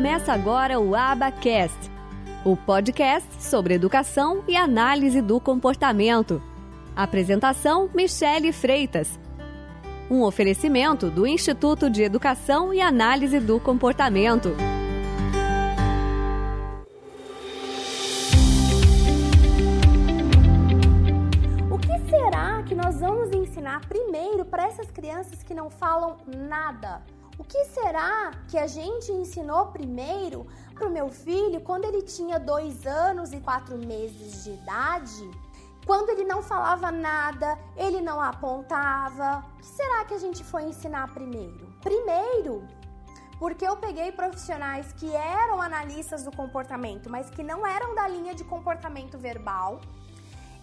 Começa agora o Abacast, o podcast sobre educação e análise do comportamento. Apresentação: Michele Freitas. Um oferecimento do Instituto de Educação e Análise do Comportamento. O que será que nós vamos ensinar primeiro para essas crianças que não falam nada? O que será que a gente ensinou primeiro para o meu filho quando ele tinha dois anos e quatro meses de idade? Quando ele não falava nada, ele não apontava. O que será que a gente foi ensinar primeiro? Primeiro, porque eu peguei profissionais que eram analistas do comportamento, mas que não eram da linha de comportamento verbal.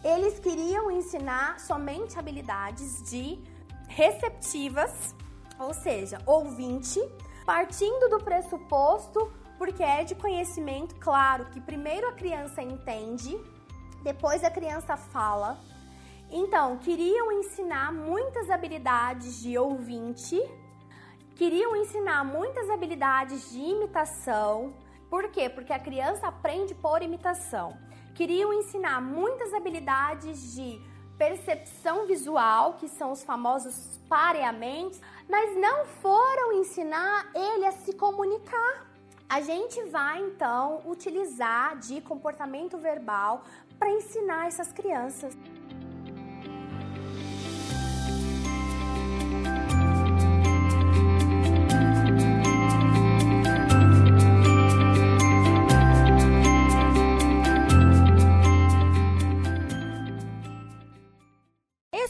Eles queriam ensinar somente habilidades de receptivas ou seja, ouvinte, partindo do pressuposto, porque é de conhecimento, claro, que primeiro a criança entende, depois a criança fala. Então, queriam ensinar muitas habilidades de ouvinte, queriam ensinar muitas habilidades de imitação. Por quê? Porque a criança aprende por imitação. Queriam ensinar muitas habilidades de percepção visual, que são os famosos pareamentos, mas não foram ensinar ele a se comunicar. A gente vai então utilizar de comportamento verbal para ensinar essas crianças.